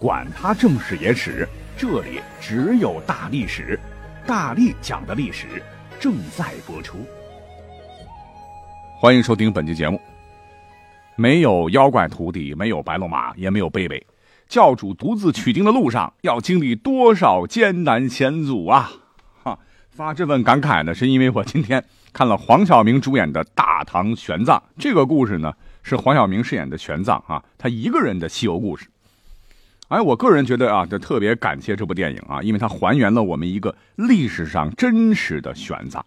管他正史野史。这里只有大历史，大力讲的历史正在播出。欢迎收听本期节目。没有妖怪徒弟，没有白龙马，也没有贝贝，教主独自取经的路上要经历多少艰难险阻啊！哈，发这份感慨呢，是因为我今天看了黄晓明主演的《大唐玄奘》这个故事呢，是黄晓明饰演的玄奘啊，他一个人的西游故事。哎，我个人觉得啊，就特别感谢这部电影啊，因为它还原了我们一个历史上真实的玄奘。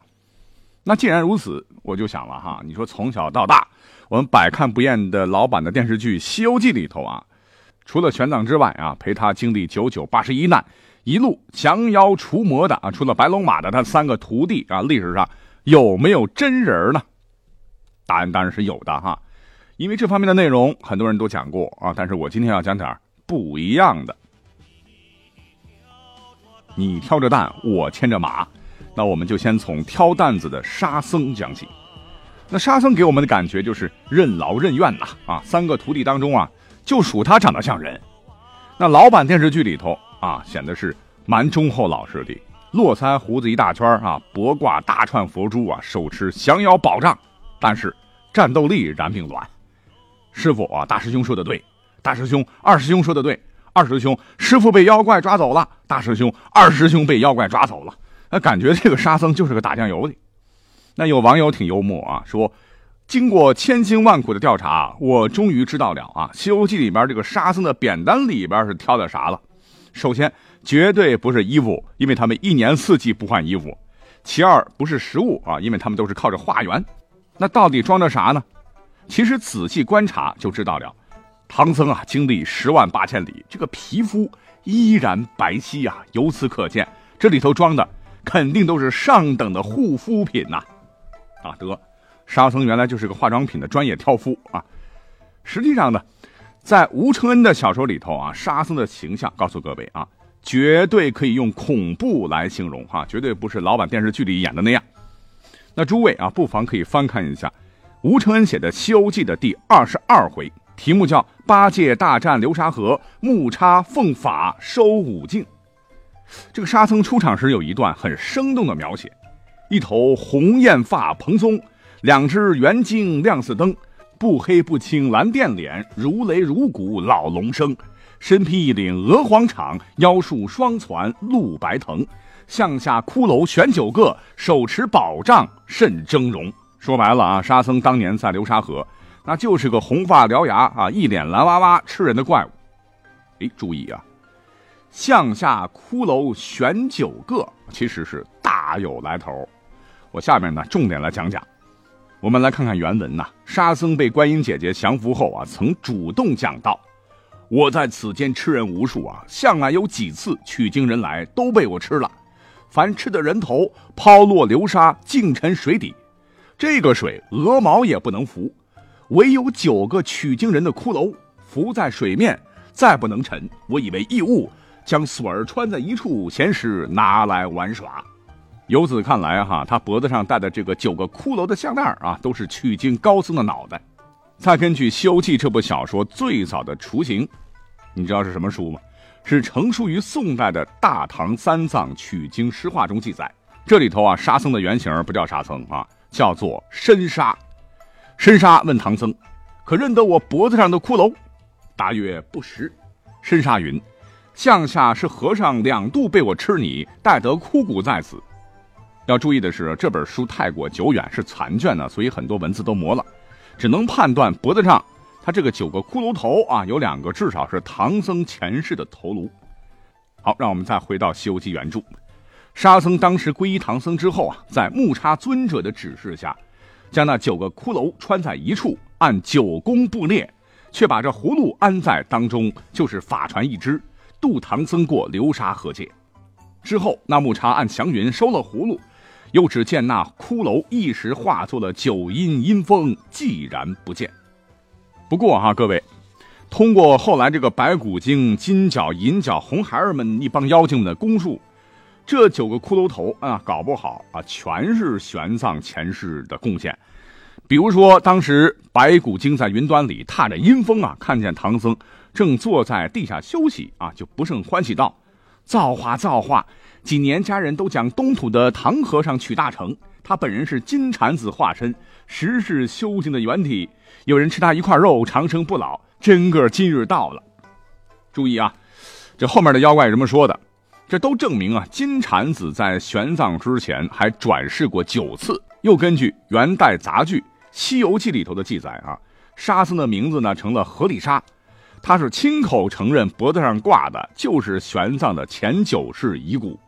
那既然如此，我就想了哈，你说从小到大，我们百看不厌的老版的电视剧《西游记》里头啊，除了玄奘之外啊，陪他经历九九八十一难，一路降妖除魔的啊，除了白龙马的他三个徒弟啊，历史上有没有真人呢？答案当然是有的哈，因为这方面的内容很多人都讲过啊，但是我今天要讲点不一样的，你挑着担，我牵着马，那我们就先从挑担子的沙僧讲起。那沙僧给我们的感觉就是任劳任怨呐，啊，三个徒弟当中啊，就属他长得像人。那老版电视剧里头啊，显得是蛮忠厚老实的，络腮胡子一大圈啊，脖挂大串佛珠啊，手持降妖宝杖，但是战斗力然并卵。师傅啊，大师兄说的对。大师兄，二师兄说的对。二师兄，师傅被妖怪抓走了。大师兄，二师兄被妖怪抓走了。那感觉这个沙僧就是个打酱油的。那有网友挺幽默啊，说经过千辛万苦的调查，我终于知道了啊，《西游记》里边这个沙僧的扁担里边是挑的啥了。首先，绝对不是衣服，因为他们一年四季不换衣服。其二，不是食物啊，因为他们都是靠着化缘。那到底装着啥呢？其实仔细观察就知道了。唐僧啊，经历十万八千里，这个皮肤依然白皙啊。由此可见，这里头装的肯定都是上等的护肤品呐！啊，得，沙僧原来就是个化妆品的专业挑夫啊。实际上呢，在吴承恩的小说里头啊，沙僧的形象告诉各位啊，绝对可以用恐怖来形容哈，绝对不是老版电视剧里演的那样。那诸位啊，不妨可以翻看一下吴承恩写的《西游记》的第二十二回。题目叫“八戒大战流沙河，木叉奉法收五境”。这个沙僧出场时有一段很生动的描写：一头红艳发蓬松，两只圆睛亮似灯，不黑不青蓝靛脸，如雷如鼓老龙生，身披一领鹅黄氅，腰束双攒露白藤，项下骷髅悬九个，手持宝杖甚峥嵘。说白了啊，沙僧当年在流沙河。那就是个红发獠牙啊，一脸蓝哇哇吃人的怪物。哎，注意啊，向下骷髅悬九个，其实是大有来头。我下面呢重点来讲讲。我们来看看原文呐。沙僧被观音姐姐降服后啊，曾主动讲道：“我在此间吃人无数啊，向来有几次取经人来都被我吃了。凡吃的人头抛落流沙，尽沉水底。这个水鹅毛也不能浮。”唯有九个取经人的骷髅浮在水面，再不能沉。我以为异物，将锁儿穿在一处，闲时拿来玩耍。由此看来，哈，他脖子上戴的这个九个骷髅的项链啊，都是取经高僧的脑袋。再根据《西游记》这部小说最早的雏形，你知道是什么书吗？是成书于宋代的《大唐三藏取经诗话》中记载。这里头啊，沙僧的原型不叫沙僧啊，叫做深沙。申沙问唐僧：“可认得我脖子上的骷髅？”答曰：“不识。”申沙云：“向下是和尚两度被我吃你，待得枯骨在此。”要注意的是，这本书太过久远，是残卷呢，所以很多文字都磨了，只能判断脖子上他这个九个骷髅头啊，有两个至少是唐僧前世的头颅。好，让我们再回到《西游记》原著，沙僧当时皈依唐僧之后啊，在木叉尊者的指示下。将那九个骷髅穿在一处，按九宫布列，却把这葫芦安在当中，就是法船一只，渡唐僧过流沙河界。之后，那木叉按祥云收了葫芦，又只见那骷髅一时化作了九阴阴风，寂然不见。不过哈，各位，通过后来这个白骨精、金角、银角、红孩儿们一帮妖精们的供述，这九个骷髅头啊，搞不好啊，全是玄奘前世的贡献。比如说，当时白骨精在云端里踏着阴风啊，看见唐僧正坐在地下休息啊，就不胜欢喜道。造化造化！几年家人都讲东土的唐和尚取大成，他本人是金蝉子化身，实是修行的原体。有人吃他一块肉，长生不老。真个今日到了。注意啊，这后面的妖怪这么说的，这都证明啊，金蝉子在玄奘之前还转世过九次。又根据元代杂剧《西游记》里头的记载啊，沙僧的名字呢成了河里沙。他是亲口承认脖子上挂的就是玄奘的前九世遗骨，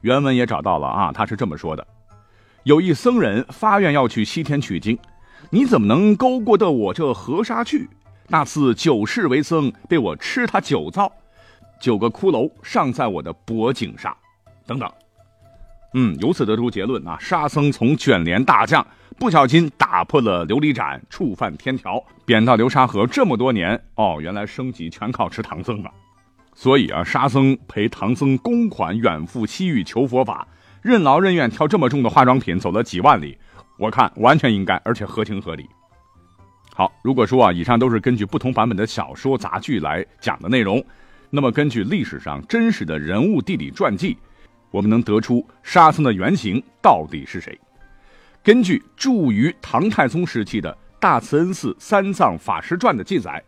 原文也找到了啊，他是这么说的：有一僧人发愿要去西天取经，你怎么能勾过得我这河沙去？那次九世为僧，被我吃他九遭，九个骷髅尚在我的脖颈上，等等。嗯，由此得出结论啊，沙僧从卷帘大将。不小心打破了琉璃盏，触犯天条，贬到流沙河这么多年哦，原来升级全靠吃唐僧啊！所以啊，沙僧陪唐僧公款远赴西域求佛法，任劳任怨挑这么重的化妆品走了几万里，我看完全应该，而且合情合理。好，如果说啊，以上都是根据不同版本的小说杂剧来讲的内容，那么根据历史上真实的人物地理传记，我们能得出沙僧的原型到底是谁？根据著于唐太宗时期的《大慈恩寺三藏法师传》的记载，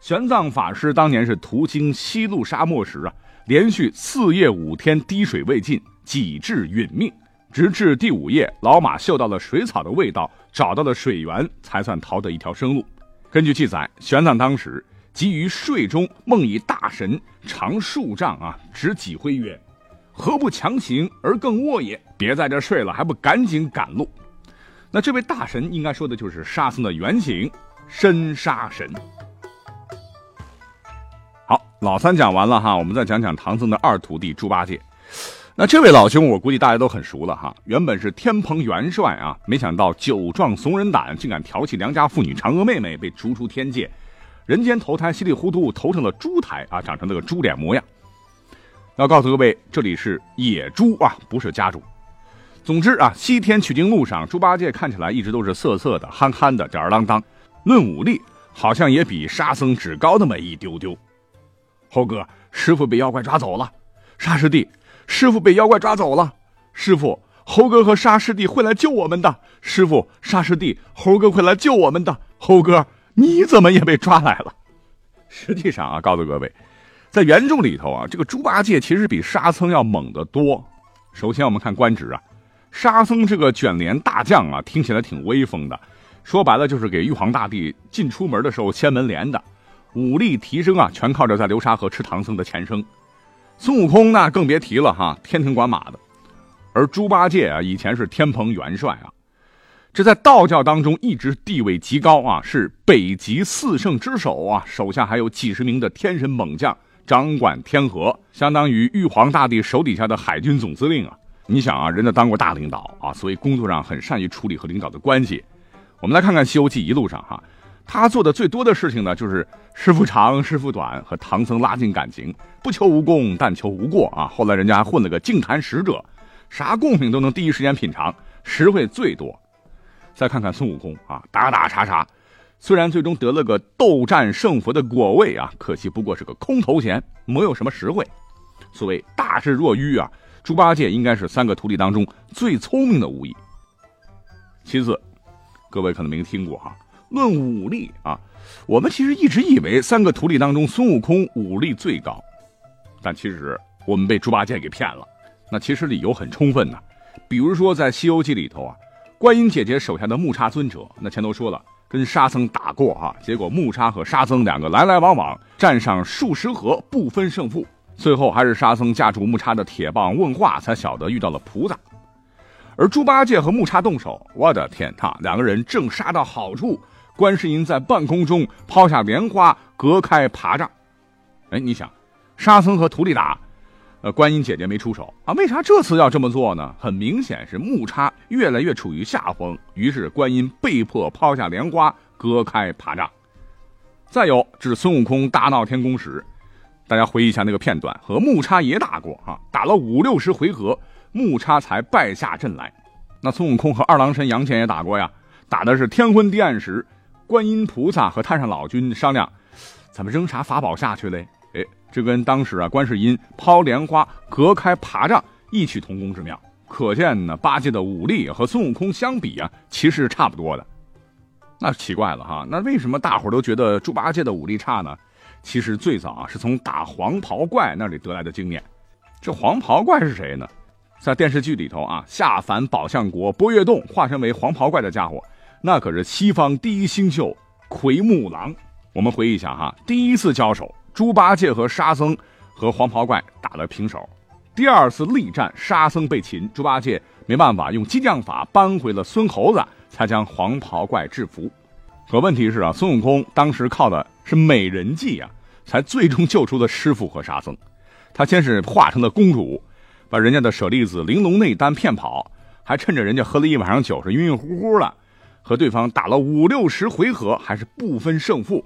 玄奘法师当年是途经西路沙漠时啊，连续四夜五天滴水未进，几至殒命。直至第五夜，老马嗅到了水草的味道，找到了水源，才算逃得一条生路。根据记载，玄奘当时即于睡中梦以大神长数丈啊，执戟挥曰：“何不强行而更卧也？别在这睡了，还不赶紧赶路？”那这位大神应该说的就是沙僧的原型深沙神。好，老三讲完了哈，我们再讲讲唐僧的二徒弟猪八戒。那这位老兄，我估计大家都很熟了哈。原本是天蓬元帅啊，没想到酒壮怂人胆，竟敢调戏良家妇女嫦娥妹妹，被逐出天界，人间投胎，稀里糊涂投成了猪胎啊，长成那个猪脸模样。要告诉各位，这里是野猪啊，不是家猪。总之啊，西天取经路上，猪八戒看起来一直都是色色的、憨憨的、吊儿郎当。论武力，好像也比沙僧只高那么一丢丢。猴哥，师傅被妖怪抓走了。沙师弟，师傅被妖怪抓走了。师傅，猴哥和沙师弟会来救我们的。师傅，沙师弟，猴哥会来救我们的。猴哥，你怎么也被抓来了？实际上啊，告诉各位，在原著里头啊，这个猪八戒其实比沙僧要猛得多。首先，我们看官职啊。沙僧这个卷帘大将啊，听起来挺威风的，说白了就是给玉皇大帝进出门的时候掀门帘的，武力提升啊，全靠着在流沙河吃唐僧的前生。孙悟空那更别提了哈，天庭管马的。而猪八戒啊，以前是天蓬元帅啊，这在道教当中一直地位极高啊，是北极四圣之首啊，手下还有几十名的天神猛将，掌管天河，相当于玉皇大帝手底下的海军总司令啊。你想啊，人家当过大领导啊，所以工作上很善于处理和领导的关系。我们来看看《西游记》一路上哈，他做的最多的事情呢，就是师傅长师傅短，和唐僧拉近感情，不求无功，但求无过啊。后来人家还混了个净坛使者，啥贡品都能第一时间品尝，实惠最多。再看看孙悟空啊，打打杀杀，虽然最终得了个斗战胜佛的果位啊，可惜不过是个空头衔，没有什么实惠。所谓大智若愚啊。猪八戒应该是三个徒弟当中最聪明的无疑。其次，各位可能没听过哈，论武力啊，我们其实一直以为三个徒弟当中孙悟空武力最高，但其实我们被猪八戒给骗了。那其实理由很充分呐，比如说在《西游记》里头啊，观音姐姐手下的木叉尊者，那前头说了跟沙僧打过哈，结果木叉和沙僧两个来来往往，战上数十合不分胜负。最后还是沙僧架住木叉的铁棒问话，才晓得遇到了菩萨。而猪八戒和木叉动手，我的天呐，两个人正杀到好处，观世音在半空中抛下莲花，隔开爬障。哎，你想，沙僧和徒弟打，呃，观音姐姐没出手啊？为啥这次要这么做呢？很明显是木叉越来越处于下风，于是观音被迫抛下莲花，割开爬障。再有，指孙悟空大闹天宫时，大家回忆一下那个片段，和木叉也打过啊，打了五六十回合，木叉才败下阵来。那孙悟空和二郎神杨戬也打过呀，打的是天昏地暗时，观音菩萨和太上老君商量，咱们扔啥法宝下去嘞？哎，这跟当时啊，观世音抛莲花隔开爬障异曲同工之妙。可见呢，八戒的武力和孙悟空相比啊，其实是差不多的。那奇怪了哈，那为什么大伙都觉得猪八戒的武力差呢？其实最早啊，是从打黄袍怪那里得来的经验。这黄袍怪是谁呢？在电视剧里头啊，下凡宝象国波月洞化身为黄袍怪的家伙，那可是西方第一星宿奎木狼。我们回忆一下哈，第一次交手。猪八戒和沙僧和黄袍怪打了平手，第二次力战，沙僧被擒，猪八戒没办法，用激将法扳回了孙猴子，才将黄袍怪制服。可问题是啊，孙悟空当时靠的是美人计啊，才最终救出了师傅和沙僧。他先是化成了公主，把人家的舍利子玲珑内丹骗跑，还趁着人家喝了一晚上酒是晕晕乎乎的，和对方打了五六十回合，还是不分胜负。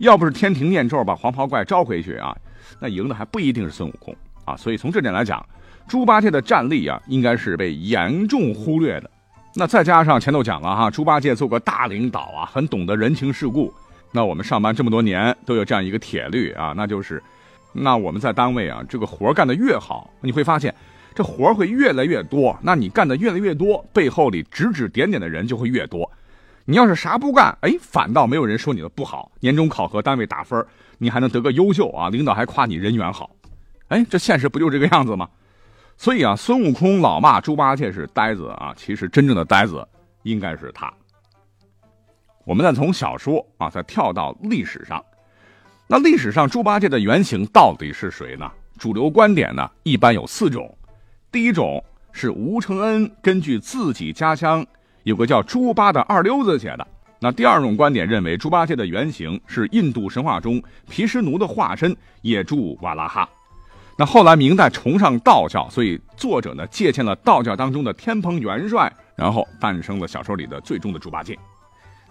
要不是天庭念咒把黄袍怪招回去啊，那赢的还不一定是孙悟空啊。所以从这点来讲，猪八戒的战力啊，应该是被严重忽略的。那再加上前头讲了哈，猪八戒做个大领导啊，很懂得人情世故。那我们上班这么多年都有这样一个铁律啊，那就是，那我们在单位啊，这个活干得越好，你会发现这活会越来越多。那你干的越来越多，背后里指指点点的人就会越多。你要是啥不干，哎，反倒没有人说你的不好。年终考核单位打分，你还能得个优秀啊，领导还夸你人缘好。哎，这现实不就这个样子吗？所以啊，孙悟空老骂猪八戒是呆子啊，其实真正的呆子应该是他。我们再从小说啊，再跳到历史上，那历史上猪八戒的原型到底是谁呢？主流观点呢，一般有四种。第一种是吴承恩根据自己家乡。有个叫猪八的二溜子写的。那第二种观点认为，猪八戒的原型是印度神话中毗湿奴的化身野猪瓦拉哈。那后来明代崇尚道教，所以作者呢借鉴了道教当中的天蓬元帅，然后诞生了小说里的最终的猪八戒。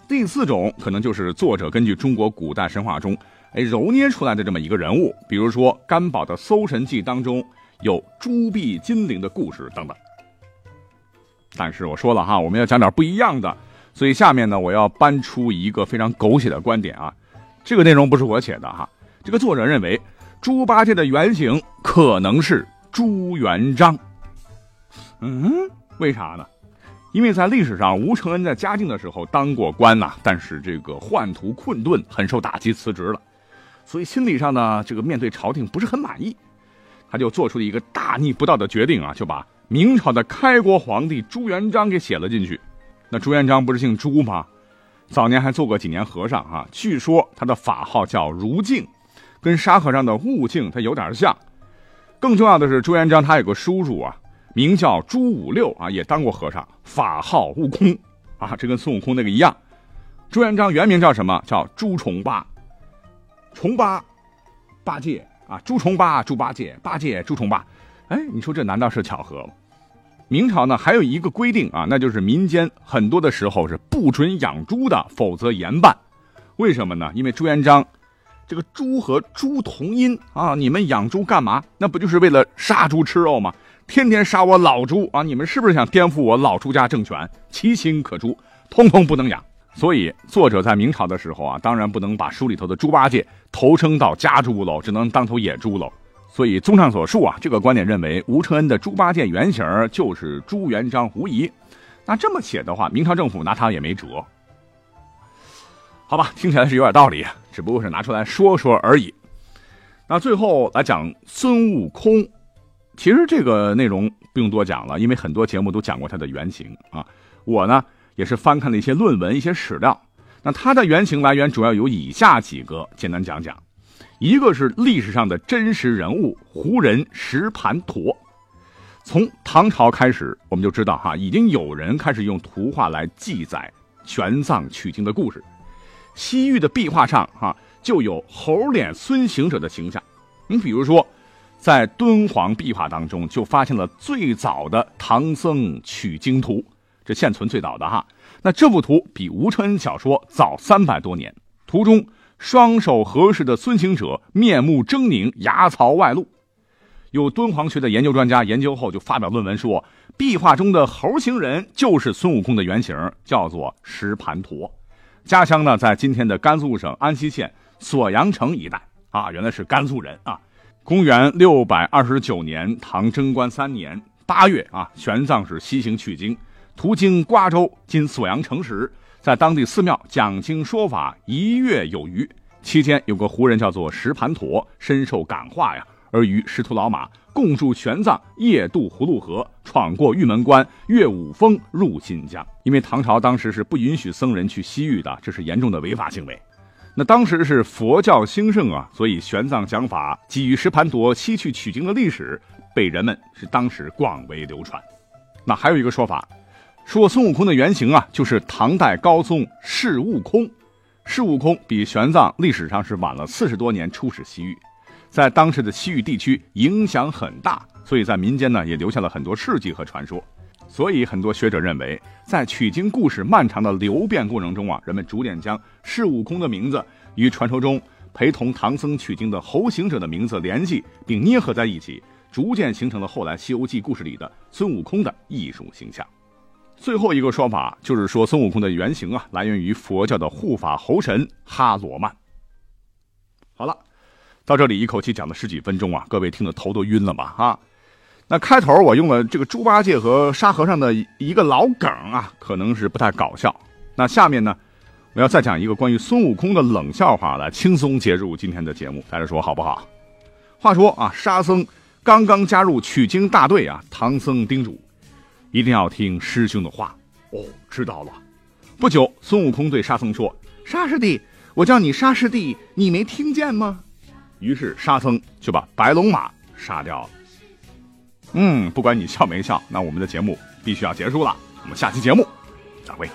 第四种可能就是作者根据中国古代神话中哎揉捏出来的这么一个人物，比如说甘宝的《搜神记》当中有朱臂金灵的故事等等。但是我说了哈，我们要讲点不一样的，所以下面呢，我要搬出一个非常狗血的观点啊。这个内容不是我写的哈，这个作者认为猪八戒的原型可能是朱元璋。嗯，为啥呢？因为在历史上，吴承恩在嘉靖的时候当过官呐，但是这个宦途困顿，很受打击，辞职了，所以心理上呢，这个面对朝廷不是很满意，他就做出了一个大逆不道的决定啊，就把。明朝的开国皇帝朱元璋给写了进去，那朱元璋不是姓朱吗？早年还做过几年和尚啊。据说他的法号叫如镜，跟沙和尚的悟净他有点像。更重要的是，朱元璋他有个叔叔啊，名叫朱五六啊，也当过和尚，法号悟空啊，这跟孙悟空那个一样。朱元璋原名叫什么？叫朱重八，重八，八戒啊，朱重八，猪八戒，八戒，朱重八。哎，你说这难道是巧合吗？明朝呢还有一个规定啊，那就是民间很多的时候是不准养猪的，否则严办。为什么呢？因为朱元璋这个猪和猪同音啊，你们养猪干嘛？那不就是为了杀猪吃肉吗？天天杀我老猪啊！你们是不是想颠覆我老朱家政权？其心可诛，通通不能养。所以作者在明朝的时候啊，当然不能把书里头的猪八戒投生到家猪喽，只能当头野猪喽。所以，综上所述啊，这个观点认为吴承恩的猪八戒原型就是朱元璋无疑。那这么写的话，明朝政府拿他也没辙。好吧，听起来是有点道理，只不过是拿出来说说而已。那最后来讲孙悟空，其实这个内容不用多讲了，因为很多节目都讲过他的原型啊。我呢也是翻看了一些论文、一些史料。那他的原型来源主要有以下几个，简单讲讲。一个是历史上的真实人物胡人石盘陀，从唐朝开始，我们就知道哈，已经有人开始用图画来记载玄奘取经的故事。西域的壁画上哈就有猴脸孙行者的形象。你比如说，在敦煌壁画当中就发现了最早的唐僧取经图，这现存最早的哈。那这幅图比吴承恩小说早三百多年。图中双手合十的孙行者面目狰狞，牙槽外露。有敦煌学的研究专家研究后就发表论文说，壁画中的猴形人就是孙悟空的原型，叫做石盘陀。家乡呢在今天的甘肃省安西县锁阳城一带啊，原来是甘肃人啊。公元六百二十九年，唐贞观三年八月啊，玄奘是西行取经，途经瓜州（今锁阳城）时，在当地寺庙讲经说法一月有余。期间有个胡人叫做石盘陀，深受感化呀，而与师徒老马共助玄奘夜渡葫芦河，闯过玉门关，越五峰入新疆。因为唐朝当时是不允许僧人去西域的，这是严重的违法行为。那当时是佛教兴盛啊，所以玄奘讲法基于石盘陀西去取经的历史，被人们是当时广为流传。那还有一个说法，说孙悟空的原型啊，就是唐代高宗释悟空。释悟空比玄奘历史上是晚了四十多年出使西域，在当时的西域地区影响很大，所以在民间呢也留下了很多事迹和传说。所以，很多学者认为，在取经故事漫长的流变过程中啊，人们逐渐将释悟空的名字与传说中陪同唐僧取经的猴行者的名字联系，并捏合在一起，逐渐形成了后来《西游记》故事里的孙悟空的艺术形象。最后一个说法就是说，孙悟空的原型啊，来源于佛教的护法猴神哈罗曼。好了，到这里一口气讲了十几分钟啊，各位听得头都晕了吧？哈。那开头我用了这个猪八戒和沙和尚的一个老梗啊，可能是不太搞笑。那下面呢，我要再讲一个关于孙悟空的冷笑话来轻松接入今天的节目，大家说好不好？话说啊，沙僧刚刚加入取经大队啊，唐僧叮嘱一定要听师兄的话。哦，知道了。不久，孙悟空对沙僧说：“沙师弟，我叫你沙师弟，你没听见吗？”于是沙僧就把白龙马杀掉了。嗯，不管你笑没笑，那我们的节目必须要结束了。我们下期节目再会。